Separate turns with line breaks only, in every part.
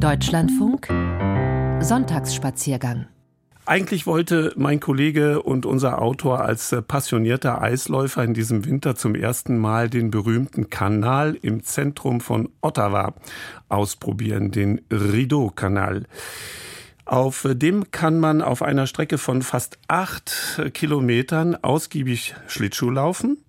Deutschlandfunk Sonntagsspaziergang
eigentlich wollte mein Kollege und unser Autor als passionierter Eisläufer in diesem Winter zum ersten Mal den berühmten Kanal im Zentrum von Ottawa ausprobieren, den Rideau-Kanal. Auf dem kann man auf einer Strecke von fast acht Kilometern ausgiebig Schlittschuh laufen äh,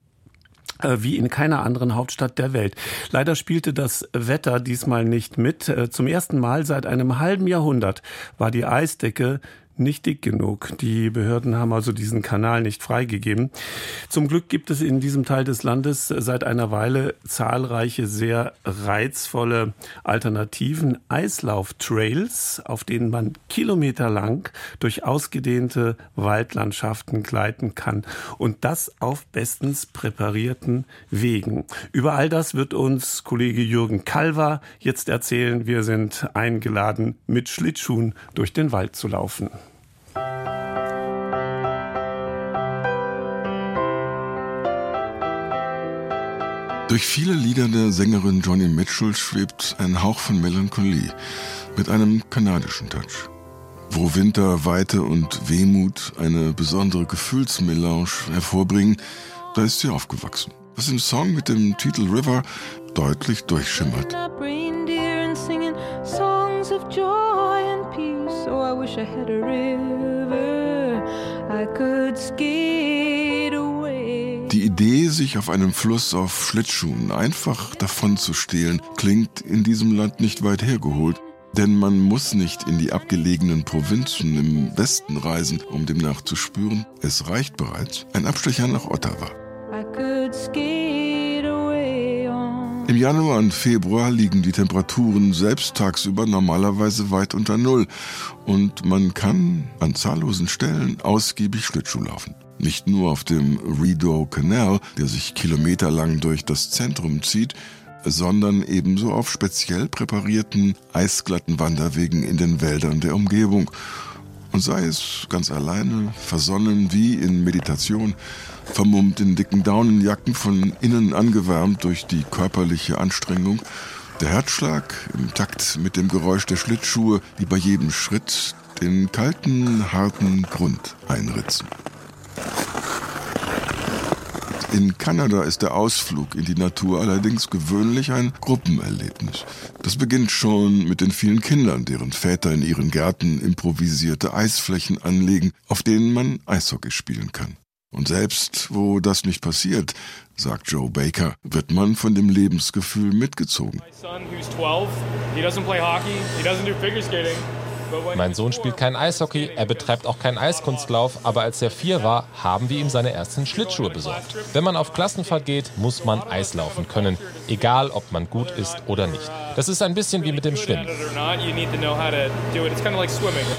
wie in keiner anderen Hauptstadt der Welt. Leider spielte das Wetter diesmal nicht mit. Äh, zum ersten Mal seit einem halben Jahrhundert war die Eisdecke nicht dick genug. Die Behörden haben also diesen Kanal nicht freigegeben. Zum Glück gibt es in diesem Teil des Landes seit einer Weile zahlreiche sehr reizvolle Alternativen, Eislauftrails, auf denen man kilometerlang durch ausgedehnte Waldlandschaften gleiten kann und das auf bestens präparierten Wegen. Über all das wird uns Kollege Jürgen Kalver jetzt erzählen. Wir sind eingeladen, mit Schlittschuhen durch den Wald zu laufen.
Durch viele Lieder der Sängerin Johnny Mitchell schwebt ein Hauch von Melancholie mit einem kanadischen Touch. Wo Winter, Weite und Wehmut eine besondere Gefühlsmelange hervorbringen, da ist sie aufgewachsen. Was im Song mit dem Titel River deutlich durchschimmert. Die Idee, sich auf einem Fluss auf Schlittschuhen einfach davon zu stehlen, klingt in diesem Land nicht weit hergeholt. Denn man muss nicht in die abgelegenen Provinzen im Westen reisen, um demnach zu spüren. Es reicht bereits ein Abstecher nach Ottawa. Im Januar und Februar liegen die Temperaturen selbst tagsüber normalerweise weit unter Null und man kann an zahllosen Stellen ausgiebig Schlittschuh laufen. Nicht nur auf dem Rideau Canal, der sich kilometerlang durch das Zentrum zieht, sondern ebenso auf speziell präparierten eisglatten Wanderwegen in den Wäldern der Umgebung. Und sei es ganz alleine, versonnen wie in Meditation, vermummt in dicken Daunenjacken, von innen angewärmt durch die körperliche Anstrengung, der Herzschlag im Takt mit dem Geräusch der Schlittschuhe, die bei jedem Schritt den kalten, harten Grund einritzen. In Kanada ist der Ausflug in die Natur allerdings gewöhnlich ein Gruppenerlebnis. Das beginnt schon mit den vielen Kindern, deren Väter in ihren Gärten improvisierte Eisflächen anlegen, auf denen man Eishockey spielen kann. Und selbst wo das nicht passiert, sagt Joe Baker, wird man von dem Lebensgefühl mitgezogen.
Mein Sohn spielt kein Eishockey, er betreibt auch keinen Eiskunstlauf, aber als er vier war, haben wir ihm seine ersten Schlittschuhe besorgt. Wenn man auf Klassenfahrt geht, muss man Eislaufen können, egal ob man gut ist oder nicht. Das ist ein bisschen wie mit dem Schwimmen.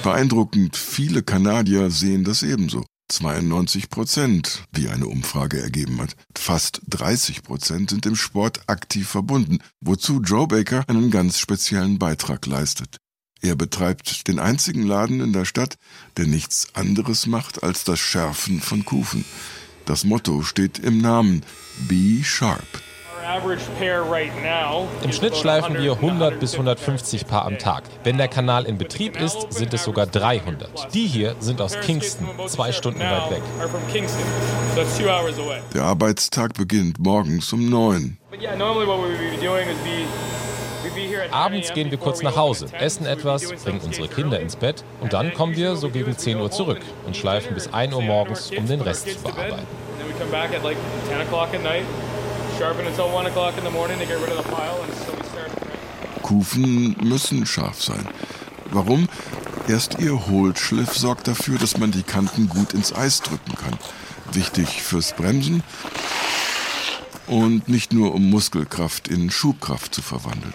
Beeindruckend, viele Kanadier sehen das ebenso. 92 Prozent, wie eine Umfrage ergeben hat. Fast 30 Prozent sind im Sport aktiv verbunden, wozu Joe Baker einen ganz speziellen Beitrag leistet. Er betreibt den einzigen Laden in der Stadt, der nichts anderes macht als das Schärfen von Kufen. Das Motto steht im Namen Be Sharp.
Im Schnitt schleifen wir 100 bis 150 Paar am Tag. Wenn der Kanal in Betrieb ist, sind es sogar 300. Die hier sind aus Kingston, zwei Stunden weit weg.
Der Arbeitstag beginnt morgens um 9.
Abends gehen wir kurz nach Hause, essen etwas, bringen unsere Kinder ins Bett und dann kommen wir so gegen 10 Uhr zurück und schleifen bis 1 Uhr morgens, um den Rest zu bearbeiten.
Kufen müssen scharf sein. Warum? Erst ihr Hohlschliff sorgt dafür, dass man die Kanten gut ins Eis drücken kann. Wichtig fürs Bremsen und nicht nur um Muskelkraft in Schubkraft zu verwandeln.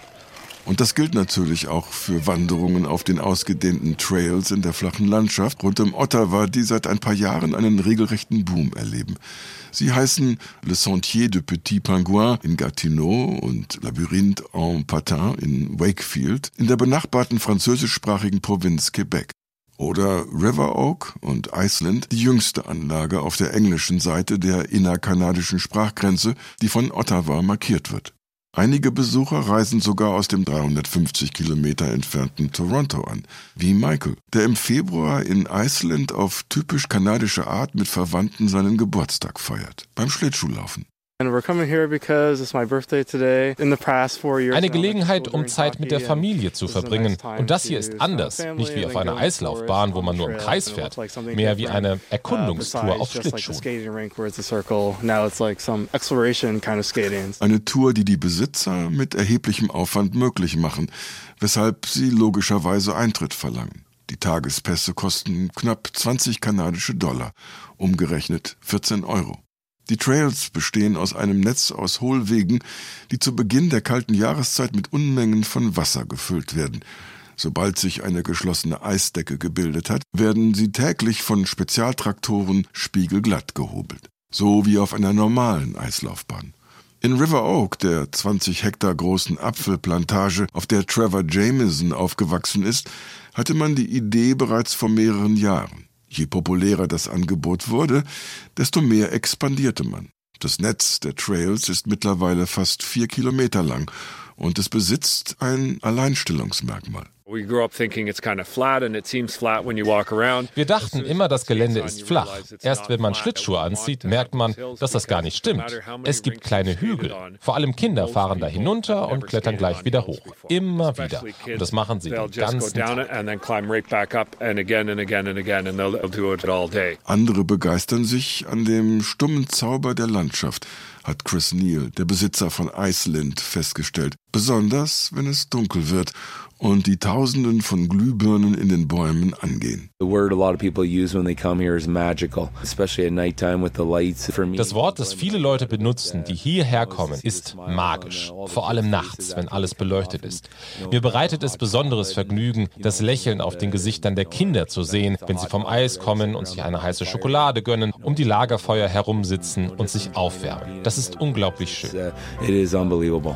Und das gilt natürlich auch für Wanderungen auf den ausgedehnten Trails in der flachen Landschaft rund um Ottawa, die seit ein paar Jahren einen regelrechten Boom erleben. Sie heißen Le Sentier de Petit Pingouin in Gatineau und Labyrinth en Patin in Wakefield in der benachbarten französischsprachigen Provinz Quebec. Oder River Oak und Iceland, die jüngste Anlage auf der englischen Seite der innerkanadischen Sprachgrenze, die von Ottawa markiert wird. Einige Besucher reisen sogar aus dem 350 Kilometer entfernten Toronto an, wie Michael, der im Februar in Iceland auf typisch kanadische Art mit Verwandten seinen Geburtstag feiert, beim Schlittschuhlaufen.
Eine Gelegenheit, um Zeit mit der Familie zu verbringen. Und das hier ist anders, nicht wie auf einer Eislaufbahn, wo man nur im Kreis fährt, mehr wie eine uh, Erkundungstour auf Schlittschuhen.
Eine Tour, die die Besitzer mit erheblichem Aufwand möglich machen, weshalb sie logischerweise Eintritt verlangen. Die Tagespässe kosten knapp 20 kanadische Dollar, umgerechnet 14 Euro. Die Trails bestehen aus einem Netz aus Hohlwegen, die zu Beginn der kalten Jahreszeit mit Unmengen von Wasser gefüllt werden. Sobald sich eine geschlossene Eisdecke gebildet hat, werden sie täglich von Spezialtraktoren spiegelglatt gehobelt. So wie auf einer normalen Eislaufbahn. In River Oak, der 20 Hektar großen Apfelplantage, auf der Trevor Jameson aufgewachsen ist, hatte man die Idee bereits vor mehreren Jahren. Je populärer das Angebot wurde, desto mehr expandierte man. Das Netz der Trails ist mittlerweile fast vier Kilometer lang und es besitzt ein Alleinstellungsmerkmal.
Wir dachten immer, das Gelände ist flach. Erst wenn man Schlittschuhe anzieht, merkt man, dass das gar nicht stimmt. Es gibt kleine Hügel. Vor allem Kinder fahren da hinunter und klettern gleich wieder hoch. Immer wieder. Und das machen sie den ganzen Tag.
Andere begeistern sich an dem stummen Zauber der Landschaft hat Chris Neal, der Besitzer von Iceland, festgestellt. Besonders, wenn es dunkel wird und die Tausenden von Glühbirnen in den Bäumen angehen. Das
Wort, das viele Leute benutzen, die hierher kommen, ist magisch. Vor allem nachts, wenn alles beleuchtet ist. Mir bereitet es besonderes Vergnügen, das Lächeln auf den Gesichtern der Kinder zu sehen, wenn sie vom Eis kommen und sich eine heiße Schokolade gönnen, um die Lagerfeuer herumsitzen und sich aufwärmen. Das ist unglaublich schön.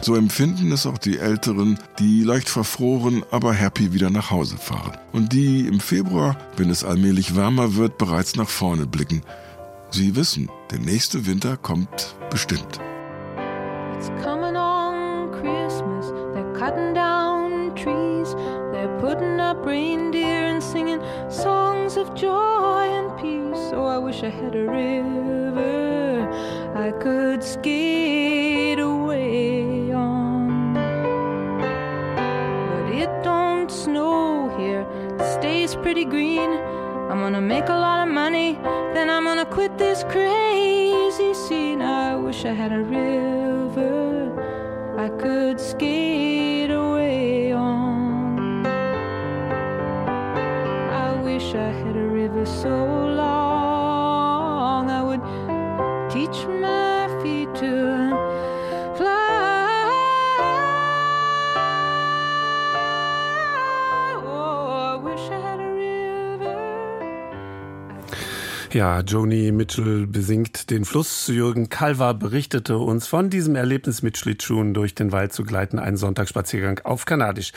So empfinden es auch die Älteren, die leicht verfroren aber happy wieder nach Hause fahren. Und die im Februar, wenn es allmählich wärmer wird, bereits nach vorne blicken. Sie wissen, der nächste Winter kommt bestimmt. It's coming on Christmas, they're cutting down trees, they're putting up reindeer and singing songs of joy and peace. Oh, I wish I had a river I could skate pretty green. I'm gonna make a lot of money, then I'm gonna quit this crazy scene. I wish I had a river I could skate away on. I wish I had a river so
Ja, Joni Mitchell besingt den Fluss. Jürgen Kalver berichtete uns von diesem Erlebnis mit Schlittschuhen durch den Wald zu gleiten, einen Sonntagsspaziergang auf Kanadisch.